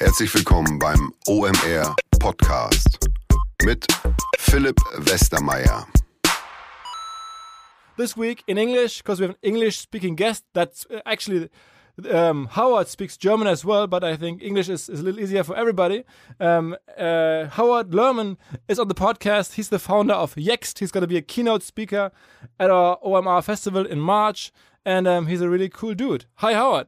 Herzlich willkommen beim OMR Podcast mit Philipp Westermeier. This week in English, because we have an English speaking guest that's uh, actually um, Howard speaks German as well, but I think English is, is a little easier for everybody. Um, uh, Howard Lerman is on the podcast. He's the founder of Yext. He's going to be a keynote speaker at our OMR festival in March, and um, he's a really cool dude. Hi, Howard.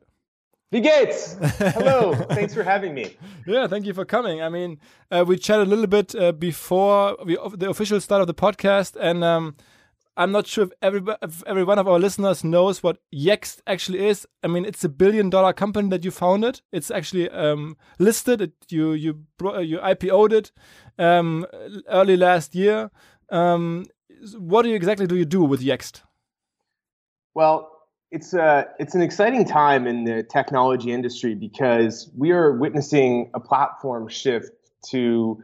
Wie geht's? Hello. Thanks for having me. Yeah, thank you for coming. I mean, uh, we chatted a little bit uh, before we, the official start of the podcast, and um, I'm not sure if every, if every one of our listeners knows what Yext actually is. I mean, it's a billion dollar company that you founded. It's actually um, listed. It, you you you IPO'd it um, early last year. Um, what do you exactly do you do with Yext? Well, it's a uh, it's an exciting time in the technology industry because we are witnessing a platform shift to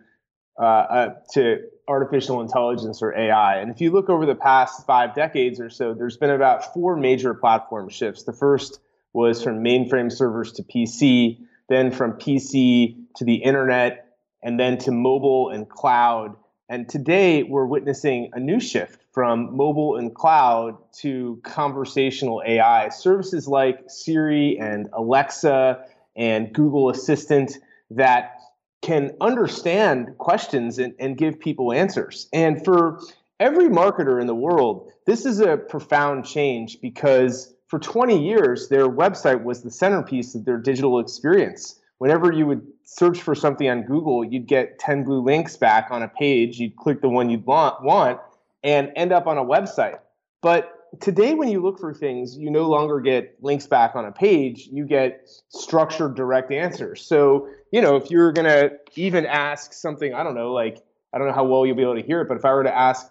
uh, uh, to artificial intelligence or AI. And if you look over the past five decades or so, there's been about four major platform shifts. The first was from mainframe servers to PC, then from PC to the internet, and then to mobile and cloud. And today we're witnessing a new shift from mobile and cloud to conversational AI. Services like Siri and Alexa and Google Assistant that can understand questions and, and give people answers. And for every marketer in the world, this is a profound change because for 20 years, their website was the centerpiece of their digital experience. Whenever you would search for something on Google, you'd get 10 blue links back on a page. You'd click the one you'd want, want and end up on a website. But today, when you look for things, you no longer get links back on a page, you get structured direct answers. So, you know, if you're going to even ask something, I don't know, like, I don't know how well you'll be able to hear it, but if I were to ask,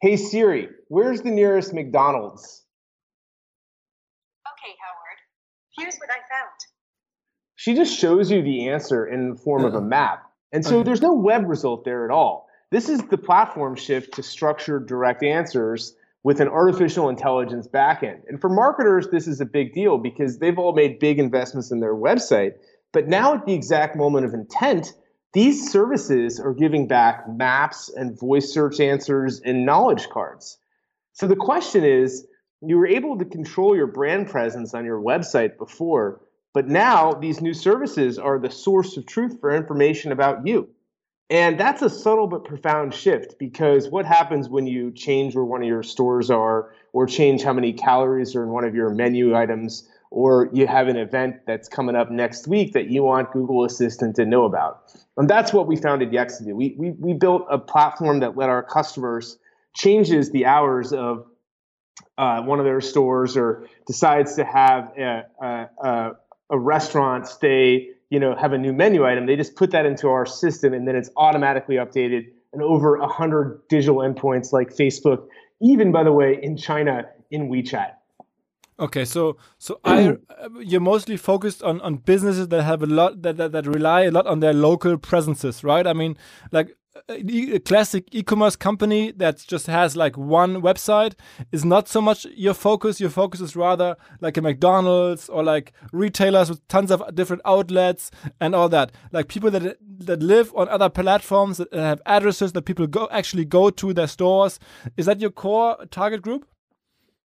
hey Siri, where's the nearest McDonald's? Okay, Howard, here's what I found. She just shows you the answer in the form of a map. And so there's no web result there at all. This is the platform shift to structured direct answers with an artificial intelligence backend. And for marketers, this is a big deal because they've all made big investments in their website. But now, at the exact moment of intent, these services are giving back maps and voice search answers and knowledge cards. So the question is you were able to control your brand presence on your website before, but now these new services are the source of truth for information about you. And that's a subtle but profound shift because what happens when you change where one of your stores are, or change how many calories are in one of your menu items, or you have an event that's coming up next week that you want Google Assistant to know about? And that's what we founded Yext to do. We, we, we built a platform that let our customers changes the hours of uh, one of their stores or decides to have a, a, a, a restaurant stay you know, have a new menu item, they just put that into our system and then it's automatically updated and over 100 digital endpoints like Facebook, even by the way, in China in WeChat. Okay, so so I you're mostly focused on on businesses that have a lot that, that that rely a lot on their local presences, right? I mean, like a classic e-commerce company that just has like one website is not so much your focus. Your focus is rather like a mcdonald's or like retailers with tons of different outlets and all that. Like people that that live on other platforms that have addresses that people go actually go to their stores. Is that your core target group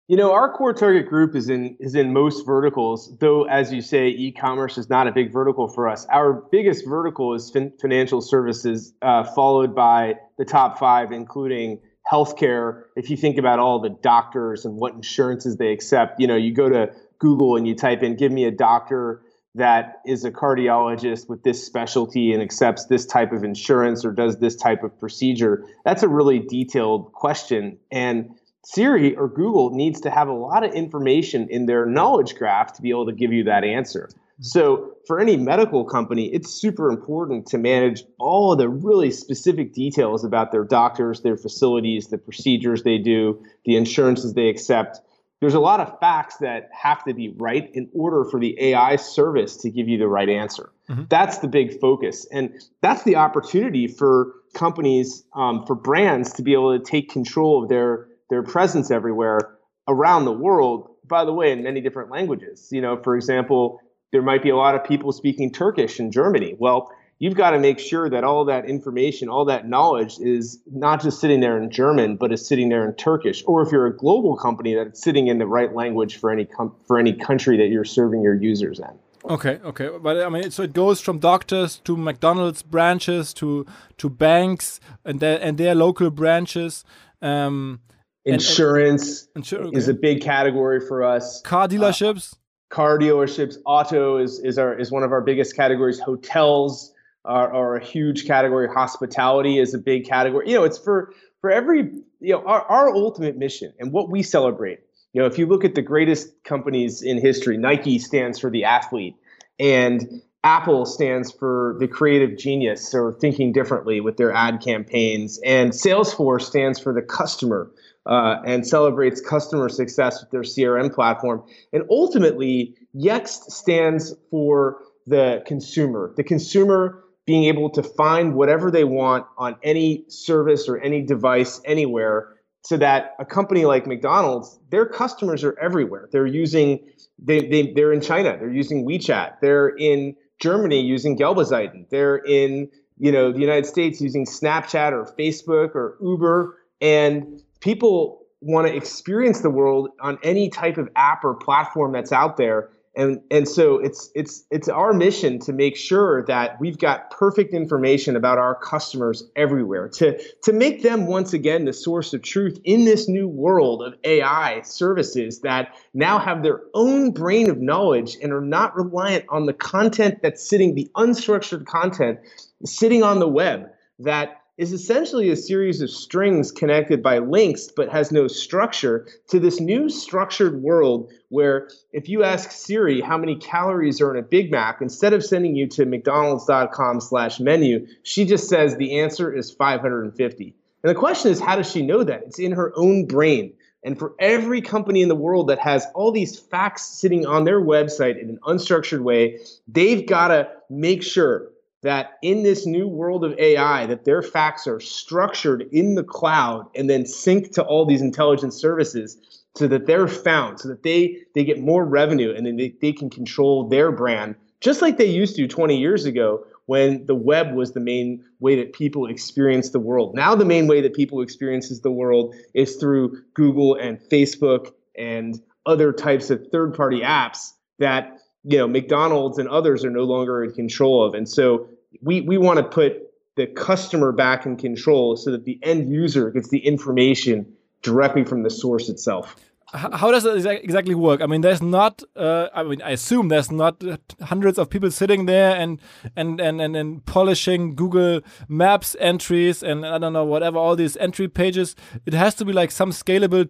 you know, our core target group is in is in most verticals, though as you say, e-commerce is not a big vertical for us. Our biggest vertical is fin- financial services, uh, followed by the top five, including healthcare. If you think about all the doctors and what insurances they accept, you know, you go to Google and you type in, "Give me a doctor." That is a cardiologist with this specialty and accepts this type of insurance or does this type of procedure. That's a really detailed question. And Siri or Google needs to have a lot of information in their knowledge graph to be able to give you that answer. Mm-hmm. So, for any medical company, it's super important to manage all of the really specific details about their doctors, their facilities, the procedures they do, the insurances they accept. There's a lot of facts that have to be right in order for the AI service to give you the right answer. Mm-hmm. That's the big focus. And that's the opportunity for companies, um, for brands to be able to take control of their their presence everywhere around the world, by the way, in many different languages. You know, for example, there might be a lot of people speaking Turkish in Germany. Well, you've got to make sure that all that information, all that knowledge is not just sitting there in German, but is sitting there in Turkish. Or if you're a global company, that it's sitting in the right language for any com- for any country that you're serving your users in. Okay, okay, but I mean, so it goes from doctors to McDonald's branches to to banks and their and their local branches. Um, Insurance and, and, okay. is a big category for us. Car dealerships. Uh, car dealerships, auto is is our is one of our biggest categories. Hotels are, are a huge category. Hospitality is a big category. You know, it's for for every you know our, our ultimate mission and what we celebrate. You know, if you look at the greatest companies in history, Nike stands for the athlete, and Apple stands for the creative genius. Or thinking differently with their ad campaigns, and Salesforce stands for the customer uh, and celebrates customer success with their CRM platform. And ultimately, Yext stands for the consumer, the consumer being able to find whatever they want on any service or any device anywhere. So that a company like McDonald's, their customers are everywhere. They're using, they, they, they're in China, they're using WeChat, they're in Germany using Gelbe Seiten, they're in you know the United States using Snapchat or Facebook or Uber, and people want to experience the world on any type of app or platform that's out there and and so it's it's it's our mission to make sure that we've got perfect information about our customers everywhere to to make them once again the source of truth in this new world of AI services that now have their own brain of knowledge and are not reliant on the content that's sitting the unstructured content sitting on the web that is essentially a series of strings connected by links but has no structure to this new structured world where if you ask Siri how many calories are in a Big Mac, instead of sending you to mcdonalds.com slash menu, she just says the answer is 550. And the question is, how does she know that? It's in her own brain. And for every company in the world that has all these facts sitting on their website in an unstructured way, they've got to make sure that in this new world of AI, that their facts are structured in the cloud and then sync to all these intelligence services so that they're found, so that they they get more revenue and then they, they can control their brand, just like they used to 20 years ago when the web was the main way that people experience the world. Now the main way that people experiences the world is through Google and Facebook and other types of third-party apps that you know McDonald's and others are no longer in control of. And so we we want to put the customer back in control so that the end user gets the information directly from the source itself. How does it exactly work? I mean, there's not. Uh, I mean, I assume there's not hundreds of people sitting there and and and and, and polishing Google Maps entries and I don't know whatever all these entry pages. It has to be like some scalable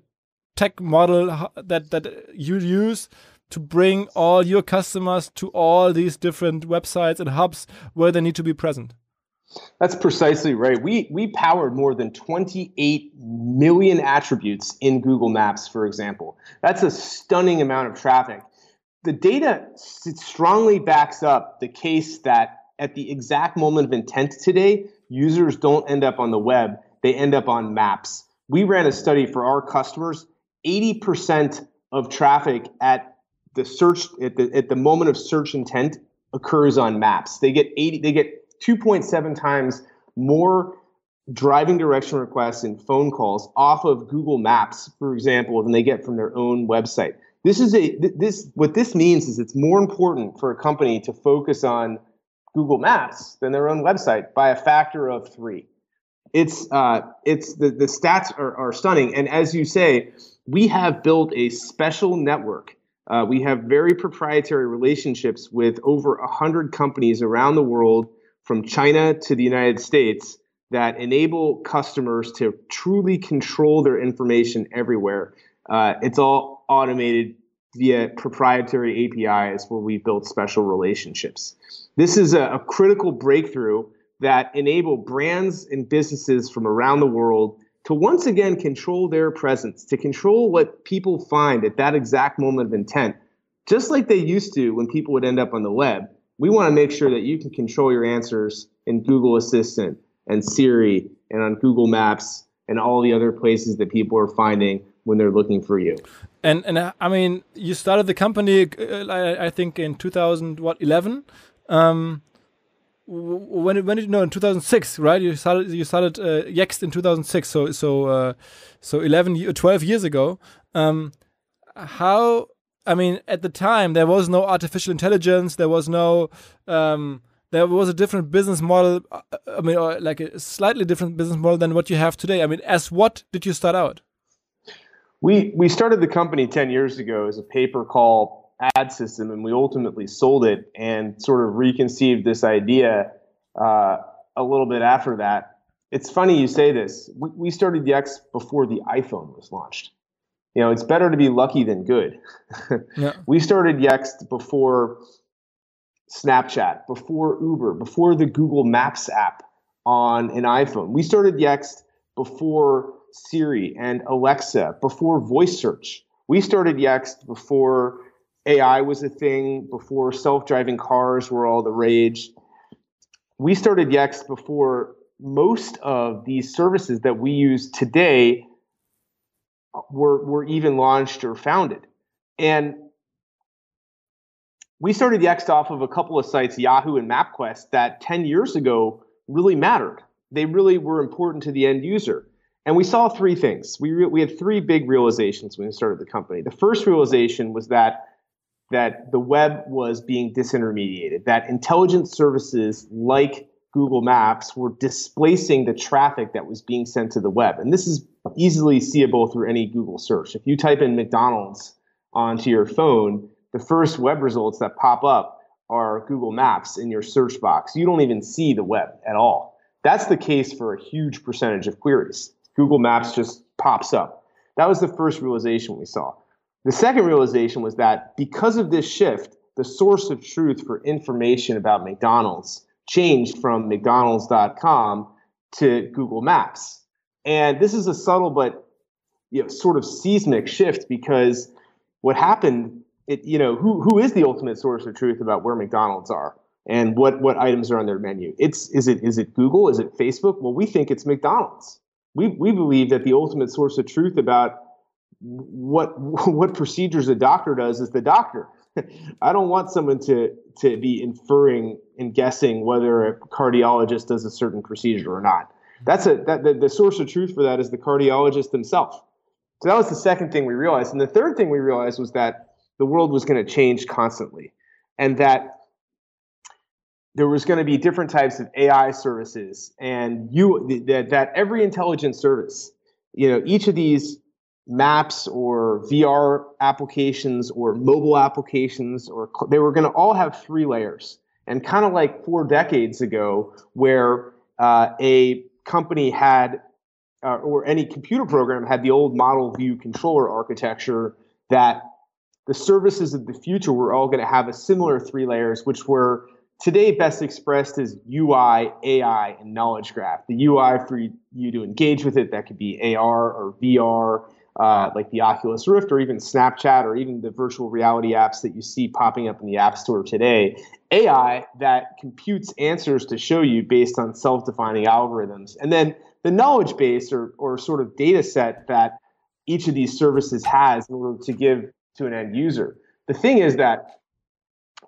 tech model that that you use to bring all your customers to all these different websites and hubs where they need to be present. That's precisely right. We we powered more than 28 million attributes in Google Maps, for example. That's a stunning amount of traffic. The data strongly backs up the case that at the exact moment of intent today, users don't end up on the web, they end up on maps. We ran a study for our customers. 80% of traffic at the search at the at the moment of search intent occurs on maps. They get 80 they get 2.7 times more driving direction requests and phone calls off of Google Maps, for example, than they get from their own website. This is a this what this means is it's more important for a company to focus on Google Maps than their own website by a factor of three. It's uh, it's the the stats are, are stunning, and as you say, we have built a special network uh, we have very proprietary relationships with over 100 companies around the world, from China to the United States, that enable customers to truly control their information everywhere. Uh, it's all automated via proprietary APIs where we built special relationships. This is a, a critical breakthrough that enable brands and businesses from around the world to once again control their presence, to control what people find at that exact moment of intent, just like they used to when people would end up on the web. We want to make sure that you can control your answers in Google Assistant and Siri and on Google Maps and all the other places that people are finding when they're looking for you. And and uh, I mean, you started the company, uh, I, I, think, in 2000 what 11. Um, when when did no in 2006 right? You started you started uh, Yext in 2006 so so uh, so 11 12 years ago. Um, how I mean at the time there was no artificial intelligence there was no um, there was a different business model uh, I mean like a slightly different business model than what you have today. I mean as what did you start out? We we started the company 10 years ago as a pay-per-call ad system, and we ultimately sold it and sort of reconceived this idea uh, a little bit after that. It's funny you say this. We, we started Yext before the iPhone was launched. You know, it's better to be lucky than good. yeah. We started Yext before Snapchat, before Uber, before the Google Maps app on an iPhone. We started Yext before Siri and Alexa, before voice search. We started Yext before AI was a thing before self-driving cars were all the rage. We started Yext before most of these services that we use today were, were even launched or founded. And we started Yext off of a couple of sites, Yahoo and MapQuest, that 10 years ago really mattered. They really were important to the end user. And we saw three things. We, re- we had three big realizations when we started the company. The first realization was that that the web was being disintermediated, that intelligence services like Google Maps were displacing the traffic that was being sent to the web. And this is easily seeable through any Google search. If you type in McDonald's onto your phone, the first web results that pop up are Google Maps in your search box. You don't even see the web at all. That's the case for a huge percentage of queries. Google Maps just pops up. That was the first realization we saw. The second realization was that because of this shift, the source of truth for information about McDonald's changed from McDonald's.com to Google Maps. And this is a subtle but you know, sort of seismic shift because what happened, it, you know, who, who is the ultimate source of truth about where McDonald's are and what, what items are on their menu? It's, is, it, is it Google? Is it Facebook? Well, we think it's McDonald's. We, we believe that the ultimate source of truth about what what procedures a doctor does is the doctor. I don't want someone to to be inferring and guessing whether a cardiologist does a certain procedure or not. That's a that the, the source of truth for that is the cardiologist himself. So that was the second thing we realized, and the third thing we realized was that the world was going to change constantly, and that there was going to be different types of AI services, and you that that every intelligent service, you know, each of these maps or VR applications or mobile applications, or they were going to all have three layers. And kind of like four decades ago, where uh, a company had, uh, or any computer program had the old model view controller architecture, that the services of the future were all going to have a similar three layers, which were today best expressed as UI, AI, and knowledge graph. The UI for you to engage with it, that could be AR or VR uh, like the Oculus Rift or even Snapchat or even the virtual reality apps that you see popping up in the App Store today. AI that computes answers to show you based on self defining algorithms. And then the knowledge base or, or sort of data set that each of these services has in order to give to an end user. The thing is that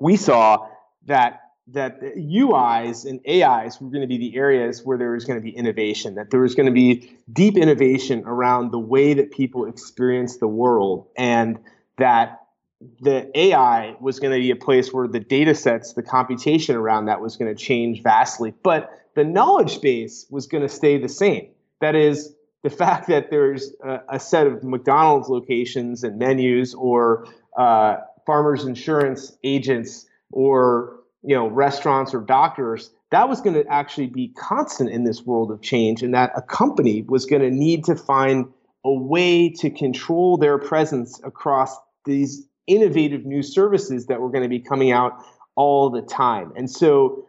we saw that that UIs and AIs were going to be the areas where there was going to be innovation, that there was going to be deep innovation around the way that people experience the world, and that the AI was going to be a place where the data sets, the computation around that was going to change vastly. But the knowledge base was going to stay the same. That is, the fact that there's a, a set of McDonald's locations and menus or uh, farmers insurance agents or you know restaurants or doctors that was going to actually be constant in this world of change and that a company was going to need to find a way to control their presence across these innovative new services that were going to be coming out all the time. And so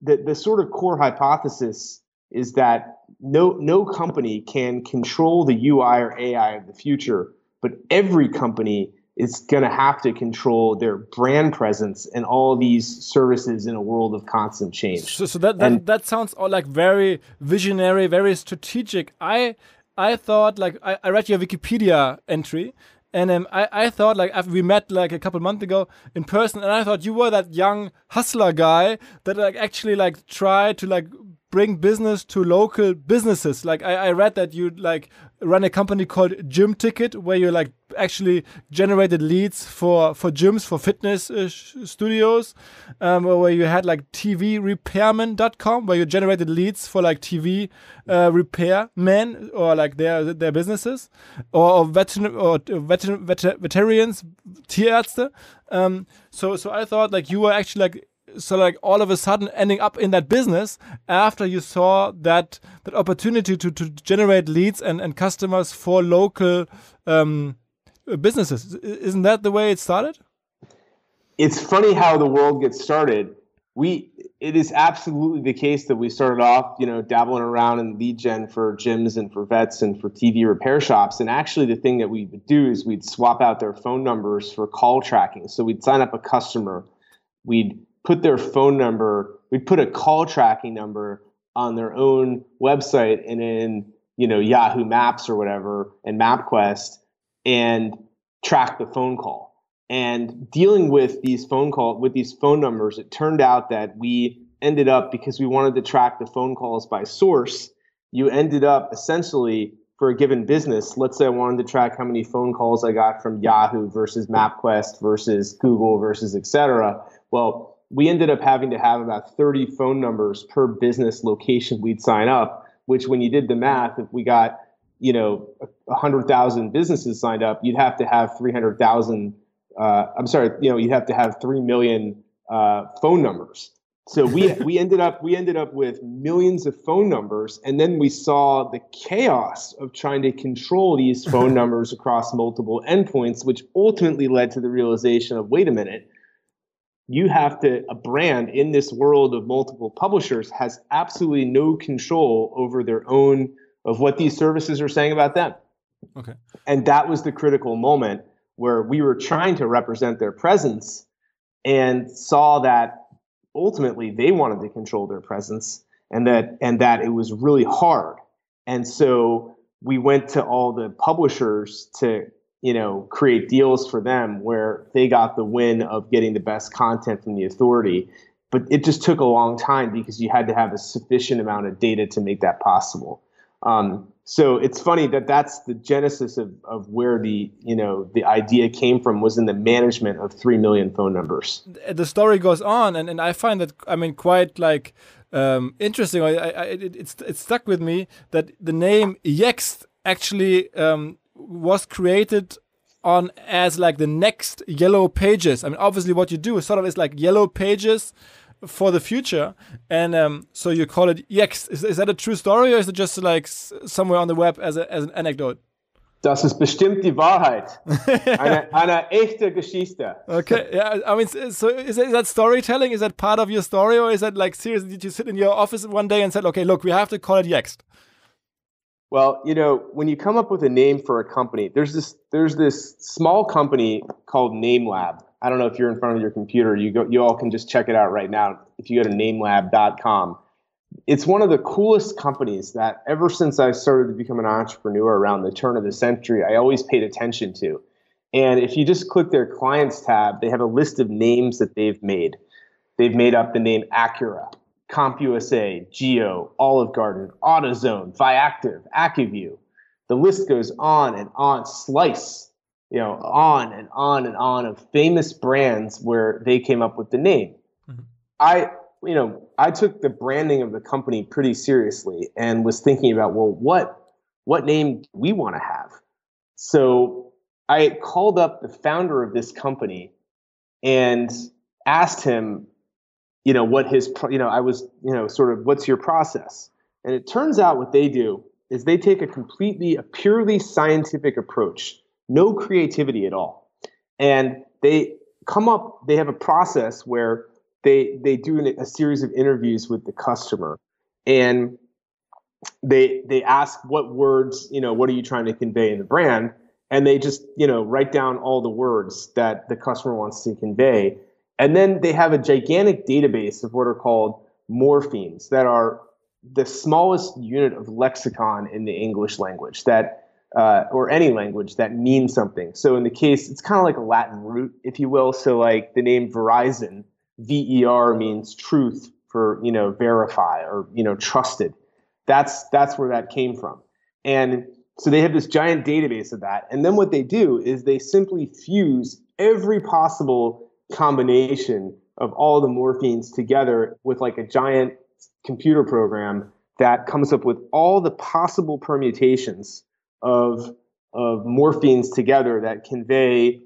the, the sort of core hypothesis is that no no company can control the UI or AI of the future, but every company is going to have to control their brand presence and all these services in a world of constant change. So, so that that, and, that sounds all like very visionary, very strategic. I I thought like I, I read your Wikipedia entry and um, I, I thought like after we met like a couple months ago in person, and I thought you were that young hustler guy that like actually like tried to like bring business to local businesses. Like I, I read that you like run a company called Gym Ticket, where you like actually generated leads for for gyms for fitness uh, studios, um, where you had like TV TVRepairman.com, where you generated leads for like TV uh, repairmen or like their their businesses, or, or veteran or veteran veter veterans, Tierärzte. Um, so so I thought like you were actually like so like all of a sudden ending up in that business after you saw that that opportunity to, to generate leads and, and customers for local um, businesses. Isn't that the way it started? It's funny how the world gets started. We it is absolutely the case that we started off you know dabbling around in lead gen for gyms and for vets and for tv repair shops. And actually the thing that we would do is we'd swap out their phone numbers for call tracking. So we'd sign up a customer. We'd put their phone number, we'd put a call tracking number on their own website and in you know Yahoo Maps or whatever and MapQuest and track the phone call. And dealing with these phone call with these phone numbers, it turned out that we ended up because we wanted to track the phone calls by source. You ended up essentially for a given business. Let's say I wanted to track how many phone calls I got from Yahoo versus MapQuest versus Google versus etc. Well, we ended up having to have about 30 phone numbers per business location we'd sign up, which when you did the math, if we got, you know, 100,000 businesses signed up, you'd have to have 300,000, uh, I'm sorry, you know, you'd have to have 3 million uh, phone numbers. So we, we ended up we ended up with millions of phone numbers, and then we saw the chaos of trying to control these phone numbers across multiple endpoints, which ultimately led to the realization of wait a minute, you have to a brand in this world of multiple publishers has absolutely no control over their own of what these services are saying about them. Okay. And that was the critical moment where we were trying to represent their presence and saw that ultimately they wanted to control their presence and that and that it was really hard. And so we went to all the publishers to you know, create deals for them where they got the win of getting the best content from the authority. But it just took a long time because you had to have a sufficient amount of data to make that possible. Um, so it's funny that that's the genesis of, of where the you know the idea came from was in the management of three million phone numbers. The story goes on, and, and I find that I mean quite like um, interesting. I, I, it, it's it stuck with me that the name Yext actually um, was created on as like the next yellow pages. I mean, obviously, what you do is sort of is like yellow pages for the future, and um, so you call it Yext. Is, is that a true story, or is it just like somewhere on the web as, a, as an anecdote? Das ist bestimmt die Wahrheit. Eine, eine echte Geschichte. Okay, yeah. I mean, so is, is that storytelling? Is that part of your story, or is that like seriously? Did you sit in your office one day and said, "Okay, look, we have to call it Yext"? Well, you know, when you come up with a name for a company, there's this there's this small company called NameLab. I don't know if you're in front of your computer. You go, you all can just check it out right now. If you go to namelab.com, it's one of the coolest companies that ever since I started to become an entrepreneur around the turn of the century, I always paid attention to. And if you just click their clients tab, they have a list of names that they've made. They've made up the name Acura, CompUSA, Geo, Olive Garden, AutoZone, Viactive, AccuView. The list goes on and on. Slice, you know, on and on and on of famous brands where they came up with the name. Mm-hmm. I, you know, I took the branding of the company pretty seriously and was thinking about, well, what what name do we want to have? So I called up the founder of this company and asked him you know what his you know i was you know sort of what's your process? And it turns out what they do is they take a completely a purely scientific approach no creativity at all. And they come up they have a process where they they do an, a series of interviews with the customer. And they they ask what words you know what are you trying to convey in the brand? And they just you know write down all the words that the customer wants to convey and then they have a gigantic database of what are called morphemes that are the smallest unit of lexicon in the English language that uh, or any language that means something. So in the case, it's kind of like a Latin root, if you will. So like the name Verizon, V E R means truth for you know verify or you know trusted. That's that's where that came from. And so they have this giant database of that. And then what they do is they simply fuse every possible combination of all the morphemes together with like a giant computer program that comes up with all the possible permutations of of morphemes together that convey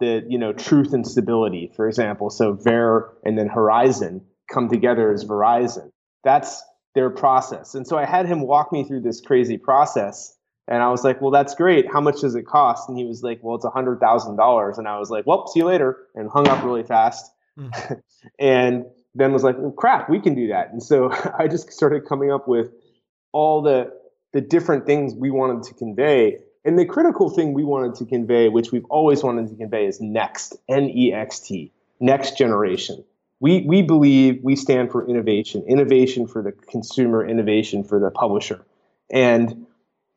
the you know truth and stability. For example so ver and then horizon come together as verizon. That's their process. And so i had him walk me through this crazy process and i was like well that's great how much does it cost and he was like well it's a hundred thousand dollars and i was like well see you later and hung up really fast mm. and then was like well, crap we can do that and so i just started coming up with all the the different things we wanted to convey. And the critical thing we wanted to convey, which we've always wanted to convey, is next, N E X T, next generation. We, we believe we stand for innovation, innovation for the consumer, innovation for the publisher. And,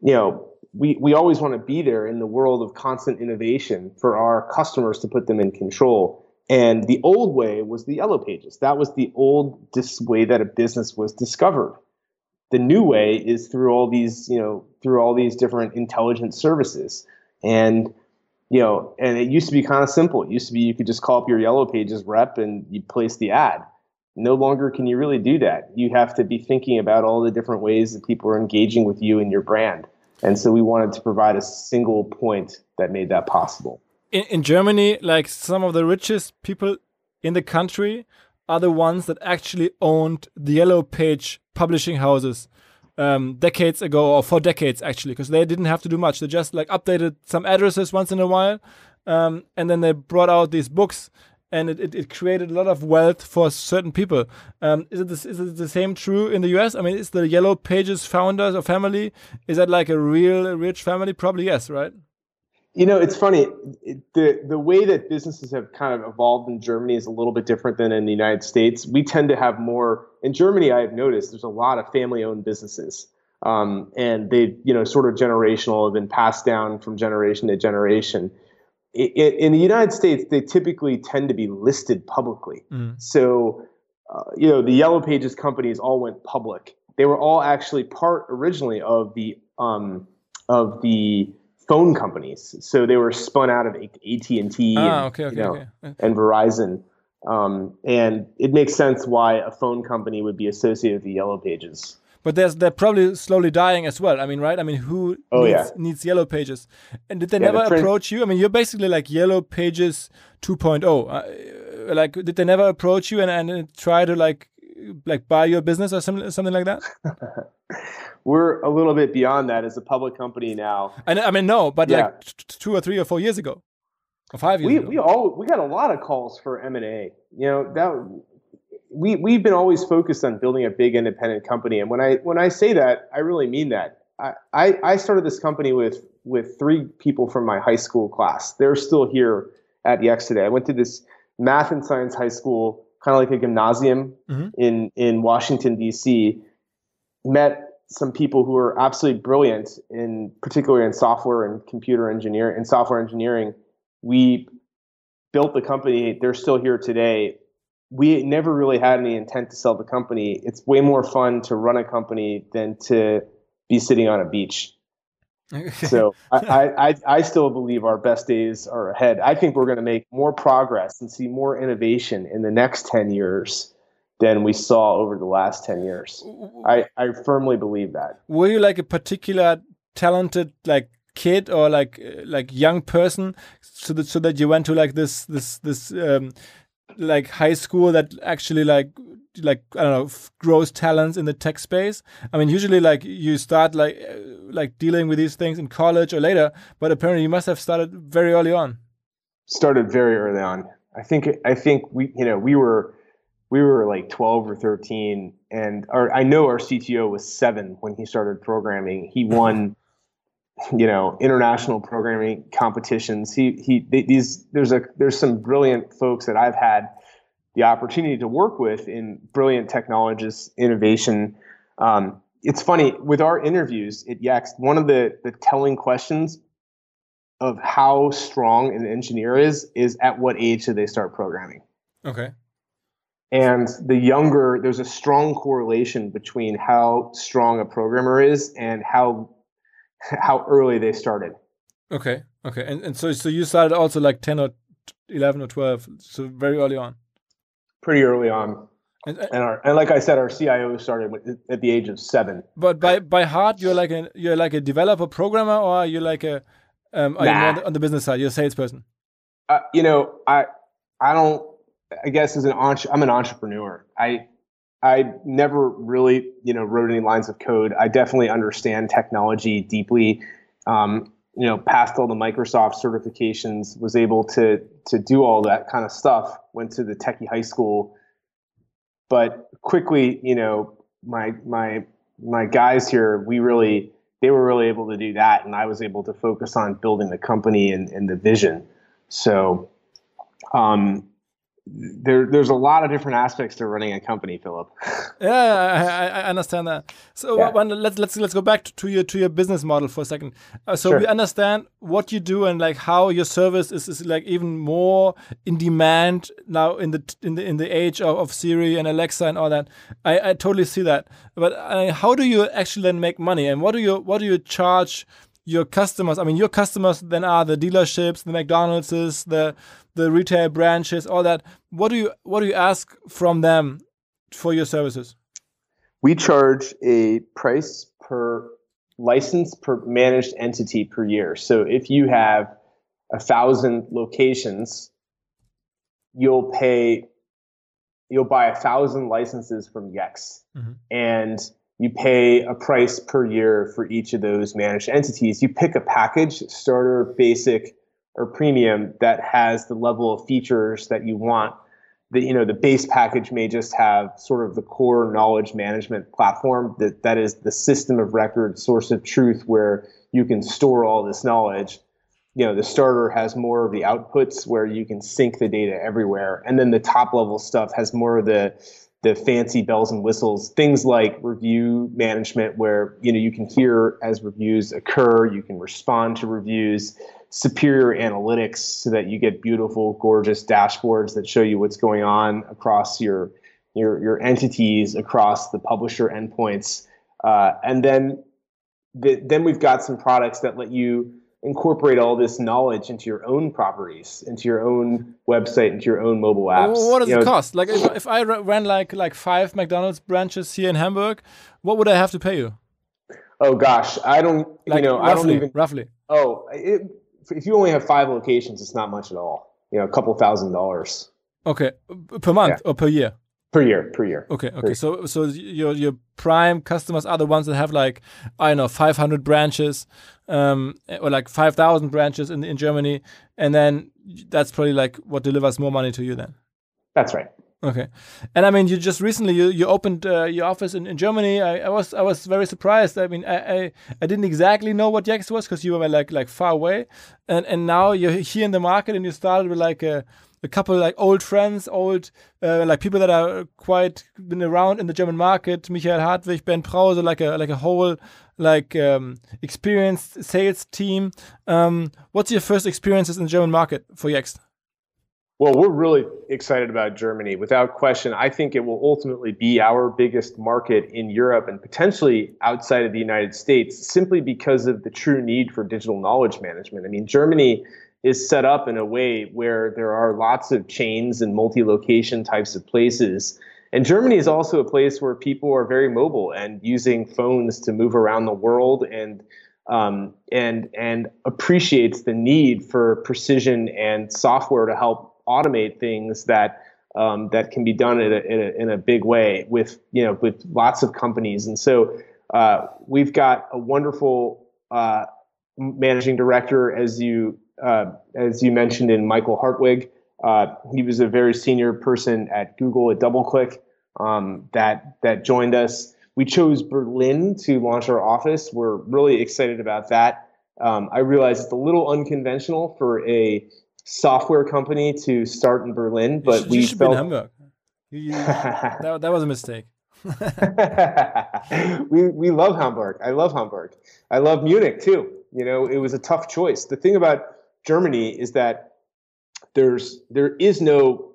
you know, we, we always want to be there in the world of constant innovation for our customers to put them in control. And the old way was the yellow pages. That was the old dis- way that a business was discovered. The new way is through all these you know through all these different intelligent services. And you know and it used to be kind of simple. It used to be you could just call up your yellow pages rep and you place the ad. No longer can you really do that. You have to be thinking about all the different ways that people are engaging with you and your brand and so we wanted to provide a single point that made that possible in, in germany like some of the richest people in the country are the ones that actually owned the yellow page publishing houses um, decades ago, or for decades actually, because they didn't have to do much. They just like updated some addresses once in a while, um, and then they brought out these books, and it, it, it, created a lot of wealth for certain people. Um, is it this, is it the same true in the U.S.? I mean, is the Yellow Pages founders or family is that like a real rich family? Probably yes, right? You know, it's funny. the the way that businesses have kind of evolved in Germany is a little bit different than in the United States. We tend to have more in Germany. I have noticed there's a lot of family-owned businesses, um, and they, you know, sort of generational, have been passed down from generation to generation. In the United States, they typically tend to be listed publicly. Mm. So, uh, you know, the Yellow Pages companies all went public. They were all actually part originally of the um, of the phone companies. So they were spun out of AT and T, ah, okay, okay, okay. and Verizon. Um, and it makes sense why a phone company would be associated with the Yellow Pages. But there's they're probably slowly dying as well. I mean, right? I mean, who oh, needs, yeah. needs Yellow Pages? And did they yeah, never the approach you? I mean, you're basically like Yellow Pages 2.0. Uh, like, did they never approach you and, and try to like like buy your business or something something like that? we're a little bit beyond that as a public company now. And I mean, no, but yeah. like two or three or four years ago, or five years we, ago. We all we got a lot of calls for M and A. You know that we we've been always focused on building a big independent company, and when I when I say that, I really mean that. I, I, I started this company with with three people from my high school class. They're still here at Yext today. I went to this math and science high school, kind of like a gymnasium mm-hmm. in in Washington D.C. Met some people who are absolutely brilliant in particularly in software and computer engineering and software engineering. We built the company. They're still here today. We never really had any intent to sell the company. It's way more fun to run a company than to be sitting on a beach. so I, I, I still believe our best days are ahead. I think we're going to make more progress and see more innovation in the next 10 years than we saw over the last 10 years. I, I firmly believe that. Were you like a particular talented like kid or like uh, like young person so that so that you went to like this this this um like high school that actually like like I don't know grows talents in the tech space. I mean, usually like you start like uh, like dealing with these things in college or later, but apparently you must have started very early on. Started very early on. I think I think we you know we were we were like 12 or 13 and our, i know our cto was seven when he started programming he won you know international programming competitions he he these there's a there's some brilliant folks that i've had the opportunity to work with in brilliant technologists innovation um, it's funny with our interviews at Yext. One of the the telling questions of how strong an engineer is is at what age do they start programming? Okay. And the younger, there's a strong correlation between how strong a programmer is and how how early they started. Okay. Okay. And and so so you started also like ten or eleven or twelve, so very early on. Pretty early on. And, and our and like I said, our CIO started at the age of seven. But by by heart, you're like a you're like a developer programmer, or are you like a um, are nah. you on the, on the business side? You're a salesperson. Uh, you know, I I don't. I guess as an entre- I'm an entrepreneur. I I never really you know wrote any lines of code. I definitely understand technology deeply. Um, you know, passed all the Microsoft certifications, was able to to do all that kind of stuff. Went to the techie high school, but quickly, you know, my my my guys here, we really they were really able to do that, and I was able to focus on building the company and, and the vision. So, um, there, there's a lot of different aspects to running a company, Philipp. yeah, I, I, understand that. So yeah. when, let's let's let's go back to your to your business model for a second. Uh, so sure. we understand what you do and like how your service is, is like even more in demand now in the in the in the age of, of Siri and Alexa and all that. I, I totally see that. But uh, how do you actually then make money and what do you what do you charge? Your customers i mean your customers then are the dealerships the mcdonald's the the retail branches, all that. What do you what do you ask from them for your services? We charge a price per license per managed entity per year. So if you have a thousand locations, you'll pay you'll buy a thousand licenses from Yext. Mm-hmm. And you pay a price per year for each of those managed entities. You pick a package, starter, basic, or premium that has the level of features that you want. The you know the base package may just have sort of the core knowledge management platform that that is the system of record source of truth where you can store all this knowledge. You know the starter has more of the outputs where you can sync the data everywhere. And then the top level stuff has more of the the fancy bells and whistles things like review management where you know you can hear as reviews occur you can respond to reviews superior analytics so that you get beautiful, gorgeous dashboards that show you what's going on across your your your entities across the publisher endpoints, uh, and then the, then we've got some products that let you incorporate all this knowledge into your own properties, into your own website, into your own mobile apps. what does you it know, cost? Like if, if I ran like like five McDonald's branches here in Hamburg, what would I have to pay you? Oh gosh, I don't. Like you know, roughly, I don't even. Roughly. Oh, it, if you only have five locations, it's not much at all. You know, a couple thousand dollars. Okay, per month yeah. or per year? Per year, per year. Okay, okay. Year. So, so your your prime customers are the ones that have like I don't know 500 branches, um, or like 5,000 branches in in Germany, and then that's probably like what delivers more money to you then. That's right. Okay, and I mean, you just recently you, you opened uh, your office in, in Germany. I, I, was I was very surprised. I mean, I I, I didn't exactly know what Yext was because you were like like far away, and and now you're here in the market and you started with like a, a couple like old friends, old uh, like people that are quite been around in the German market. Michael Hartwig, Ben Brause, like a like a whole like um, experienced sales team. Um, what's your first experiences in the German market for Yext? Well, we're really excited about Germany. Without question, I think it will ultimately be our biggest market in Europe and potentially outside of the United States simply because of the true need for digital knowledge management. I mean, Germany is set up in a way where there are lots of chains and multi location types of places. And Germany is also a place where people are very mobile and using phones to move around the world and um, and and appreciates the need for precision and software to help automate things that um, that can be done in a, in a, in a big way with you know with lots of companies. And so uh, we've got a wonderful uh, managing director, as you uh, as you mentioned, in Michael Hartwig. Uh, he was a very senior person at Google at DoubleClick um, that that joined us. We chose Berlin to launch our office. We're really excited about that. Um, I realize it's a little unconventional for a software company to start in Berlin, but you we should felt be in Hamburg. You, that, that was a mistake. we we love Hamburg. I love Hamburg. I love Munich too. You know, it was a tough choice. The thing about Germany is that there's there is no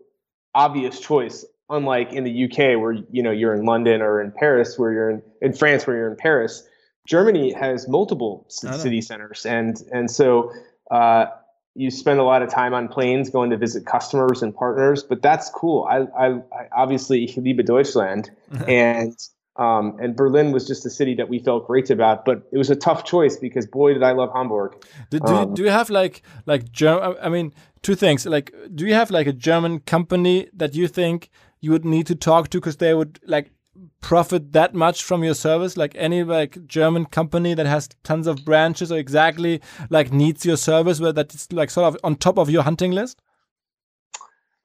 obvious choice unlike in the UK where you know you're in London or in Paris where you're in, in France where you're in Paris. Germany has multiple city centers and and so uh, you spend a lot of time on planes going to visit customers and partners, but that's cool. I, I, I obviously liebe Deutschland, and um, and Berlin was just a city that we felt great about. But it was a tough choice because boy, did I love Hamburg. Do, do, um, do you have like like German? I mean, two things. Like, do you have like a German company that you think you would need to talk to because they would like profit that much from your service? Like any like german company that has tons of branches or exactly like needs your service where that's like sort of on top of your hunting list?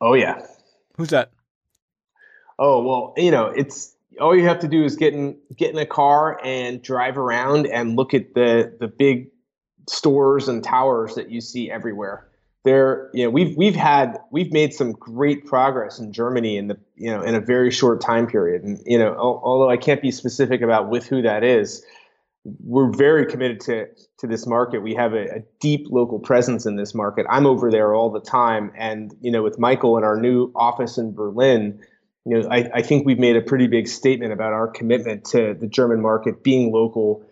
Oh yeah. Who's that? Oh well you know it's all you have to do is get in get in a car and drive around and look at the the big stores and towers that you see everywhere. There you know we've we've had we've made some great progress in Germany in the you know in a very short time period. And you know although I can't be specific about with who that is we're very committed to to this market. We have a, a deep local presence in this market. I'm over there all the time. And you know with Michael in our new office in Berlin you know I, I think we've made a pretty big statement about our commitment to the German market being local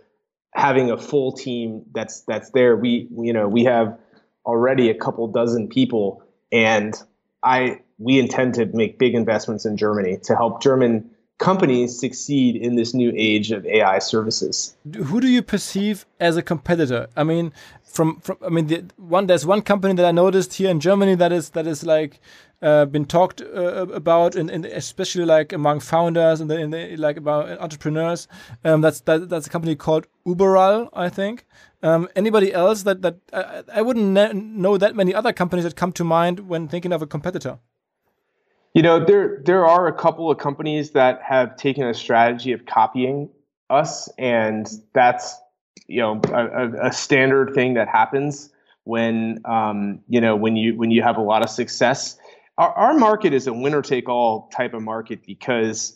having a full team that's that's there. We you know we have already a couple dozen people, and I we intend to make big investments in Germany to help German companies succeed in this new age of AI services. Who do you perceive as a competitor? I mean, from, from I mean, the one there's one company that I noticed here in Germany that is that is like uh, been talked uh, about, and especially like among founders and in, the, like about entrepreneurs. Um, that's that, that's a company called Uberall, I think. Um, anybody else that that uh, I wouldn't know that many other companies that come to mind when thinking of a competitor. You know, there there are a couple of companies that have taken a strategy of copying us, and that's you know a, a standard thing that happens when um, you know when you when you have a lot of success. Our, our market is a winner take all type of market because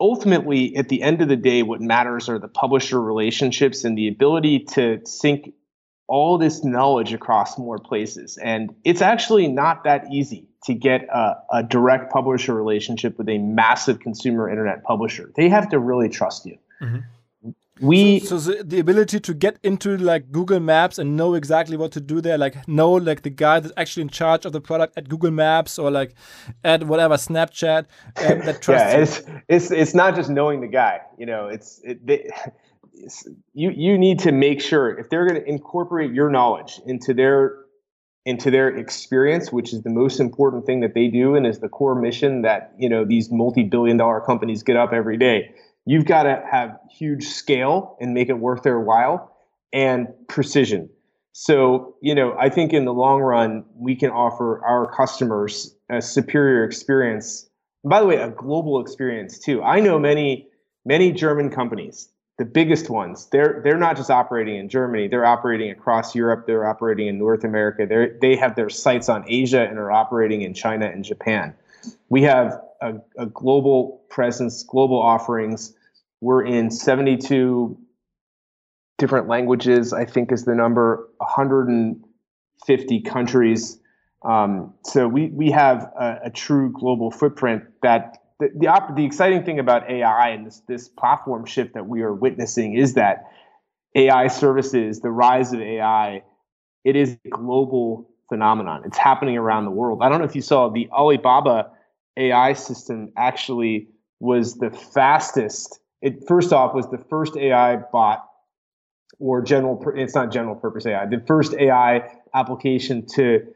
ultimately, at the end of the day, what matters are the publisher relationships and the ability to sync all this knowledge across more places. And it's actually not that easy to get a, a, direct publisher relationship with a massive consumer internet publisher. They have to really trust you. Mm-hmm. We so, so the, the, ability to get into like Google Maps and know exactly what to do there, like know like the guy that's actually in charge of the product at Google Maps or like at whatever Snapchat um, that trusts. yeah, it's it's it's not just knowing the guy. You know, it's it. They, you you need to make sure if they're going to incorporate your knowledge into their into their experience, which is the most important thing that they do and is the core mission that you know these multi-billion dollar companies get up every day. You've got to have huge scale and make it worth their while and precision. So, you know, I think in the long run, we can offer our customers a superior experience. And by the way, a global experience too. I know many, many German companies the biggest ones. They're they're not just operating in Germany. They're operating across Europe. They're operating in North America. They they have their sights on Asia and are operating in China and Japan. We have a, a global presence global offerings. We're in 72 different languages I think is the number 150 countries. Um, so we we have a, a true global footprint that the the, op- the exciting thing about AI and this this platform shift that we are witnessing is that AI services, the rise of AI, it is a global phenomenon. It's happening around the world. I don't know if you saw the Alibaba AI system actually was the fastest. It first off was the first AI bot or general. It's not general purpose AI. The first AI application to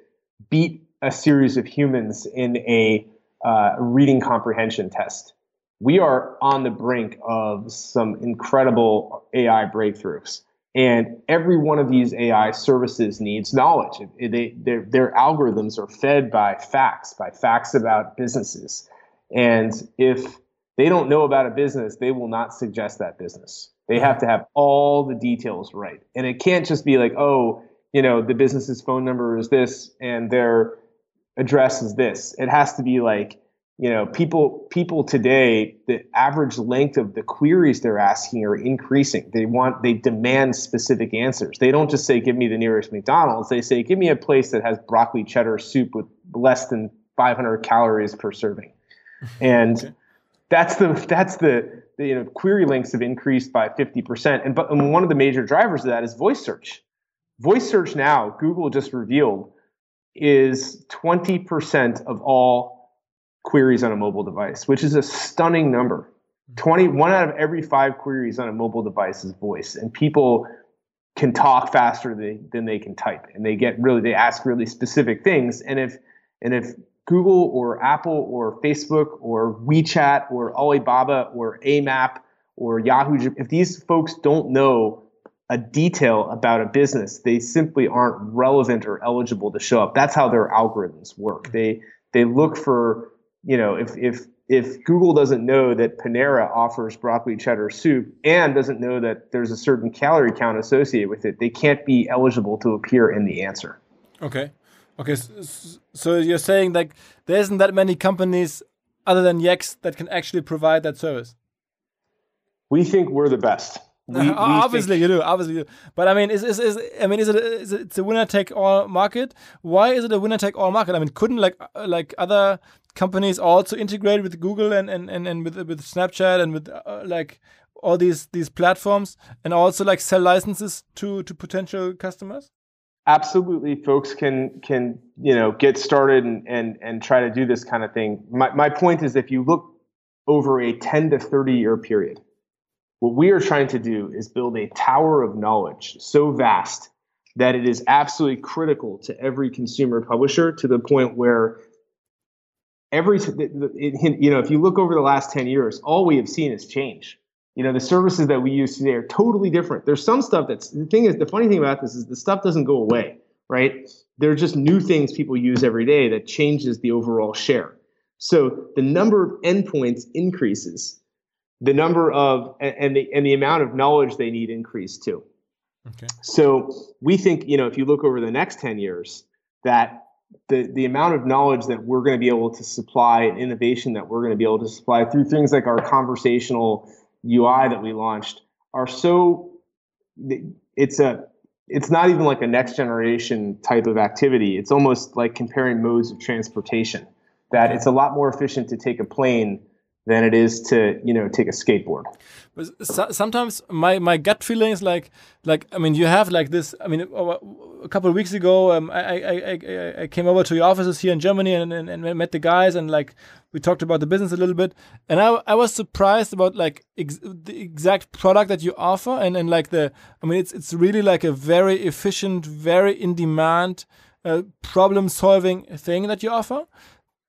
beat a series of humans in a uh, reading comprehension test. We are on the brink of some incredible AI breakthroughs. And every one of these AI services needs knowledge. They, their, their algorithms are fed by facts, by facts about businesses. And if they don't know about a business, they will not suggest that business. They have to have all the details right. And it can't just be like, oh, you know, the business's phone number is this and their address is this. It has to be like you know people people today the average length of the queries they're asking are increasing. They want they demand specific answers. They don't just say give me the nearest mcdonald's. They say give me a place that has broccoli cheddar soup with less than 500 calories per serving. And okay. that's the that's the, the, you know query lengths have increased by 50% and but and one of the major drivers of that is voice search. Voice search now google just revealed is 20% of all queries on a mobile device, which is a stunning number. Hmm. 20, one out of every five queries on a mobile device is voice, and people can talk faster than, than they can type, and they get really they ask really specific things. And if and if Google or Apple or Facebook or WeChat or Alibaba or AMAP or Yahoo, if these folks don't know a detail about a business, they simply aren't relevant or eligible to show up. That's how their algorithms work. Mm-hmm. They they look for you know, if if if Google doesn't know that Panera offers broccoli cheddar soup and doesn't know that there's a certain calorie count associated with it, they can't be eligible to appear in the answer. Okay. Okay. So, so you're saying like there isn't that many companies other than Yext that can actually provide that service? We think we're the best. We, we obviously think... you do, obviously you do. But I mean, is, is, is I mean, is it, is it it's a winner take all market? Why is it a winner take all market? I mean, couldn't like uh, like other companies also integrate with Google and and, and, and with with Snapchat and with uh, like all these these platforms and also like sell licenses to to potential customers? Absolutely, folks can can you know get started and and and try to do this kind of thing. My my point is, if you look over a ten to thirty year period what we are trying to do is build a tower of knowledge so vast that it is absolutely critical to every consumer publisher to the point where every you know if you look over the last 10 years all we have seen is change you know the services that we use today are totally different. There's some stuff that's the thing is the funny thing about this is the stuff doesn't go away right? There are just new things people use every day that changes the overall share. So the number of endpoints increases the number of and the and the amount of knowledge they need increase too. Okay. So we think you know if you look over the next ten years that the the amount of knowledge that we're going to be able to supply and innovation that we're going to be able to supply through things like our conversational UI that we launched are so it's a it's not even like a next generation type of activity. It's almost like comparing modes of transportation. That it's a lot more efficient to take a plane than it is to you know take a skateboard. But sometimes my my gut feeling is like like I mean you have like this. I mean a couple of weeks ago um, I, I, I I came over to your offices here in Germany and, and, and met the guys and like we talked about the business a little bit and I I was surprised about like ex the exact product that you offer and and like the I mean it's it's really like a very efficient, very in demand. Uh, problem solving thing that you offer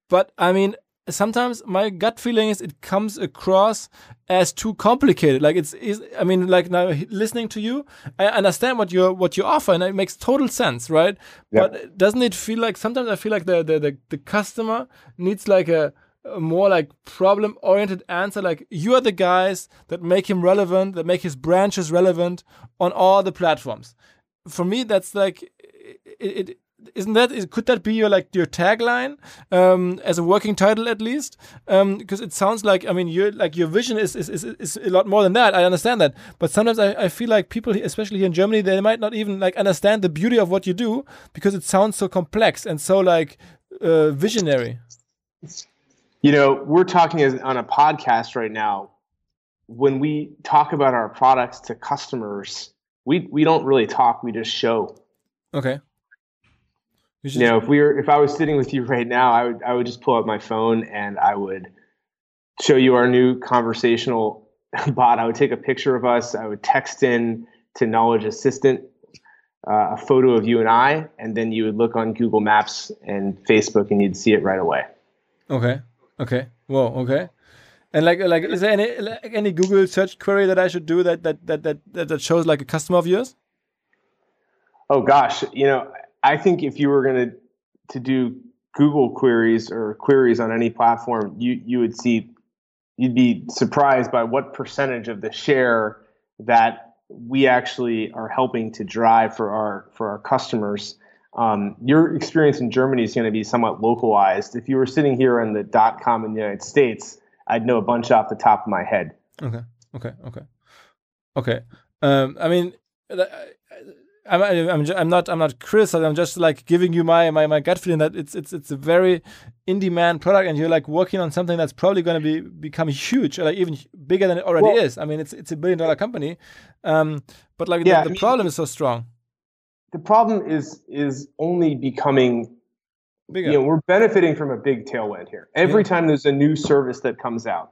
but I mean, sometimes my gut feeling is it comes across as too complicated. Like it's, it's, i mean like now listening to you i understand what you what you offer and it makes total sense right? Yeah. but doesn't it feel like sometimes i feel like the the, the, the customer needs like a, a more like problem oriented answer. Like you are the guys that make him relevant that make his branches relevant on all the platforms. For me that's like it, it isn't that could that be your like your tagline um, as a working title at least? Um because um, it sounds like i mean your like your vision is, is is is a lot more than that. I understand that. But sometimes I, I feel like people especially here in germany they might not even like understand the beauty of what you do because it sounds so complex and so like uh, visionary. You know we're talking as, on a podcast right now. When we talk about our products to customers we we don't really talk we just show. Okay you know, if we were, if I was sitting with you right now, I would, I would just pull up my phone and I would show you our new conversational bot. I would take a picture of us. I would text in to Knowledge Assistant uh, a photo of you and I, and then you would look on Google Maps and Facebook, and you'd see it right away. Okay. Okay. Whoa. Okay. And like, like, is there any like, any Google search query that I should do that that that that that shows like a customer of yours? Oh gosh, you know, I think if you were going to to do Google queries or queries on any platform, you you would see you'd be surprised by what percentage of the share that we actually are helping to drive for our for our customers. Um, your experience in Germany is going to be somewhat localized. If you were sitting here in the dot com in the United States, I'd know a bunch off the top of my head. Okay, okay, okay, okay. Um, I mean, I'm, I'm, I'm not I'm not criticizing. I'm just like giving you my, my, my gut feeling that it's it's it's a very in demand product, and you're like working on something that's probably going to be become huge, or like even bigger than it already well, is. I mean, it's it's a billion dollar company, um, but like yeah, the, the mean, problem is so strong. The problem is is only becoming bigger. You know, we're benefiting from a big tailwind here. Every yeah. time there's a new service that comes out,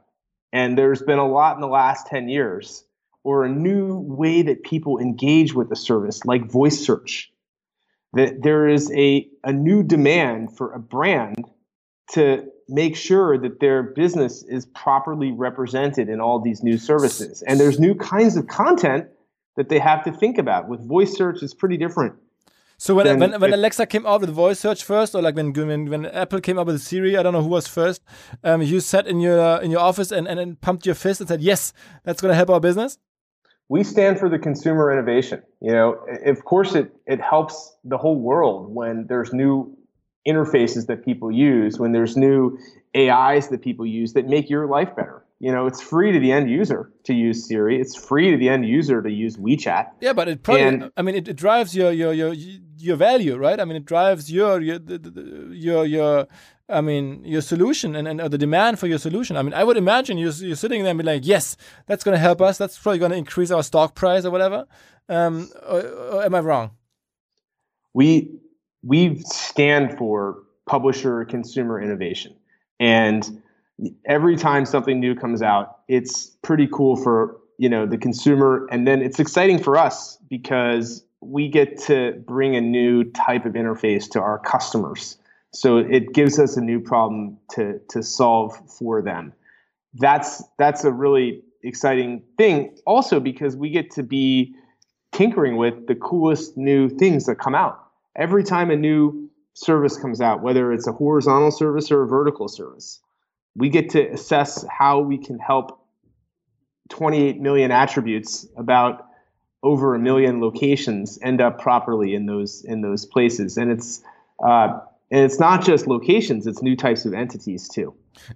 and there's been a lot in the last ten years or a new way that people engage with a service like voice search. That there is a, a new demand for a brand to make sure that their business is properly represented in all these new services. And there's new kinds of content that they have to think about. With voice search, it's pretty different. So when when, when Alexa came out with voice search first, or like when when, when Apple came up with Siri, I don't know who was first. Um, you sat in your in your office and, and, and pumped your fist and said, "Yes, that's going to help our business." We stand for the consumer innovation. You know, of course, it it helps the whole world when there's new interfaces that people use, when there's new AIs that people use that make your life better. You know, it's free to the end user to use Siri. It's free to the end user to use WeChat. Yeah, but it probably, and, I mean, it, it drives your your your your value, right? I mean, it drives your your your your I mean, your solution and, and the demand for your solution. I mean, I would imagine you're, you're sitting there and be like, yes, that's going to help us. That's probably going to increase our stock price or whatever. Um, or, or am I wrong? We we stand for publisher consumer innovation, and every time something new comes out, it's pretty cool for you know the consumer, and then it's exciting for us because we get to bring a new type of interface to our customers so it gives us a new problem to to solve for them. That's that's a really exciting thing. Also because we get to be tinkering with the coolest new things that come out every time a new service comes out, whether it's a horizontal service or a vertical service. We get to assess how we can help 28 million attributes about over a million locations end up properly in those in those places, and it's uh, and it's not just locations; it's new types of entities too.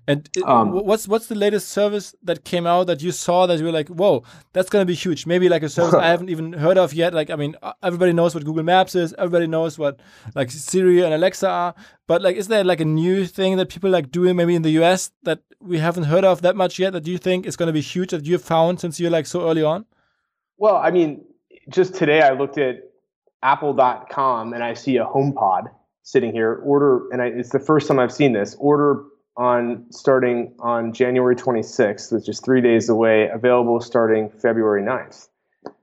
And um, what's what's the latest service that came out that you saw that you were like, whoa, that's gonna be huge? Maybe like a service I haven't even heard of yet. Like, I mean, everybody knows what Google Maps is. Everybody knows what like Siri and Alexa are. But like, is there like a new thing that people like doing maybe in the US that we haven't heard of that much yet that you think is gonna be huge that you've found since you're like so early on? Well, I mean, just today I looked at Apple.com and I see a HomePod sitting here. Order, and I, it's the first time I've seen this. Order on starting on January 26th, which is three days away. Available starting February 9th.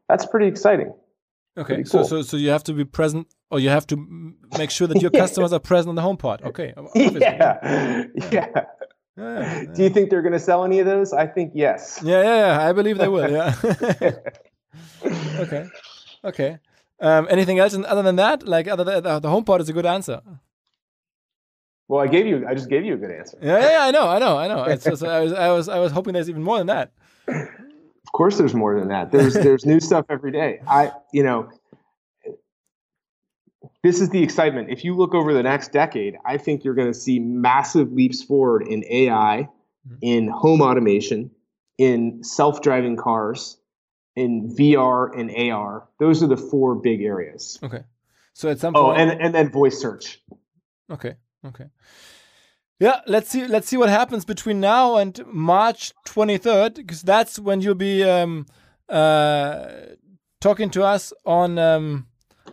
That's pretty exciting. Okay, pretty cool. so so so you have to be present, or you have to make sure that your yeah. customers are present on the HomePod. Okay, yeah. yeah. Yeah. Do you think they're going to sell any of those? I think yes. Yeah, yeah, yeah. I believe they will. Yeah. okay. Okay. Um, anything else other than that? Like other than, uh, the HomePod is a good answer. Well, I gave you. I just gave you a good answer. Yeah, yeah, I know, I know, I know. Just, I was, I was, I was hoping there's even more than that. Of course, there's more than that. There's, there's new stuff every day. I, you know, this is the excitement. If you look over the next decade, I think you're going to see massive leaps forward in AI, mm-hmm. in home automation, in self-driving cars, in VR and AR. Those are the four big areas. Okay. So at some oh, point. Oh, and and then voice search. Okay. Okay. Yeah, let's see. Let's see what happens between now and March 23rd, because that's when you'll be um, uh, talking to us on um,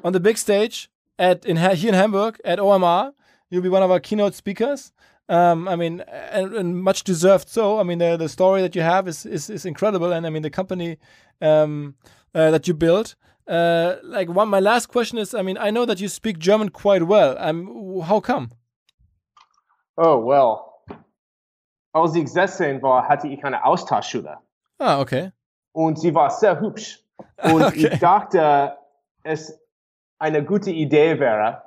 on the big stage at in here in Hamburg at OMR. You'll be one of our keynote speakers. Um, I mean, and, and, much deserved so. I mean, the the story that you have is is, is incredible, and I mean, the company um, uh, that you built. Uh, like one, my last question is, I mean, I know that you speak German quite well. Um, how come? Oh well, als ich 16 war, hatte ich eine Austauschschule. Ah, okay. Und sie war sehr hübsch. Und okay. ich dachte, es eine gute Idee wäre,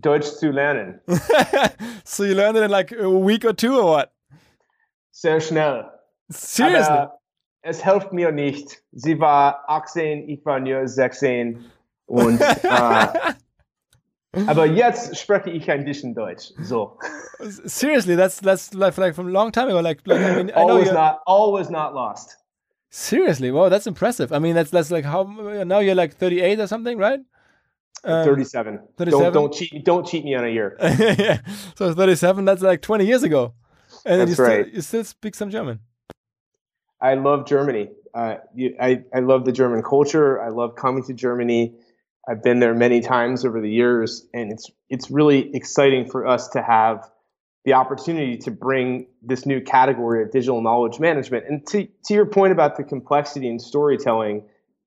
Deutsch zu lernen. so you learned it in like a week or two or what? Sehr schnell. Seriously? Aber es hilft mir nicht. Sie war 18, ich war nur 16 und äh, Aber jetzt spreche ich ein bisschen Deutsch. So. Seriously, that's that's like, like from a long time ago. Like, like I mean, I know always not always not lost. Seriously, wow, that's impressive. I mean, that's that's like how now you're like 38 or something, right? Um, 37. 37? Don't don't cheat don't cheat me on a year. yeah. So 37, that's like 20 years ago. And then you That's right. still you still speak some German. I love Germany. Uh, you, I, I love the German culture. I love coming to Germany. I've been there many times over the years, and it's it's really exciting for us to have the opportunity to bring this new category of digital knowledge management. And to to your point about the complexity in storytelling,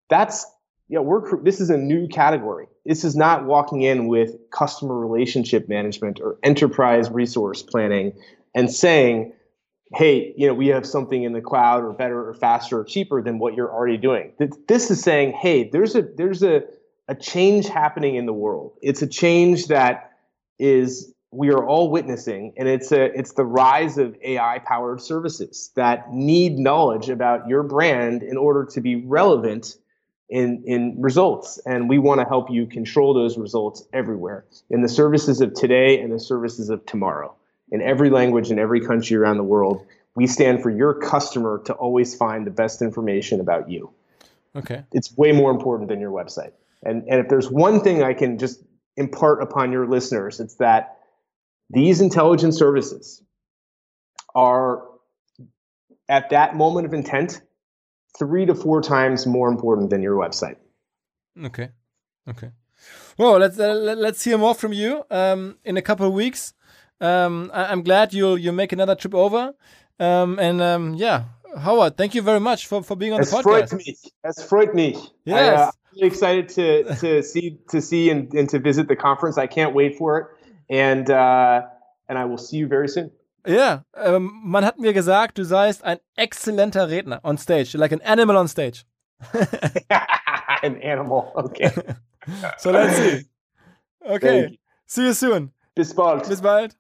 that's know, we're this is a new category. This is not walking in with customer relationship management or enterprise resource planning and saying, hey, you know, we have something in the cloud or better or faster or cheaper than what you're already doing. This is saying, hey, there's a there's a a change happening in the world. It's a change that is we are all witnessing and it's a it's the rise of AI powered services that need knowledge about your brand in order to be relevant in in results and we want to help you control those results everywhere in the services of today and the services of tomorrow in every language in every country around the world we stand for your customer to always find the best information about you Okay. it's way more important than your website. And and if there's one thing I can just impart upon your listeners, it's that these intelligence services are at that moment of intent three to four times more important than your website. Okay. Okay. Well, let's uh, let, let's hear more from you um, in a couple of weeks. Um, I, I'm glad you'll you make another trip over. Um, and um, yeah, Howard, thank you very much for, for being on the freut podcast. mich. Es freut mich. Yes. I, uh, I'm really excited to to see to see and, and to visit the conference. I can't wait for it. And uh, and I will see you very soon. Ja, ähm, man hat mir gesagt, du seist ein exzellenter Redner on stage, like an animal on stage. An animal. Okay. So let's see. Okay, see you soon. Bis bald. Bis bald.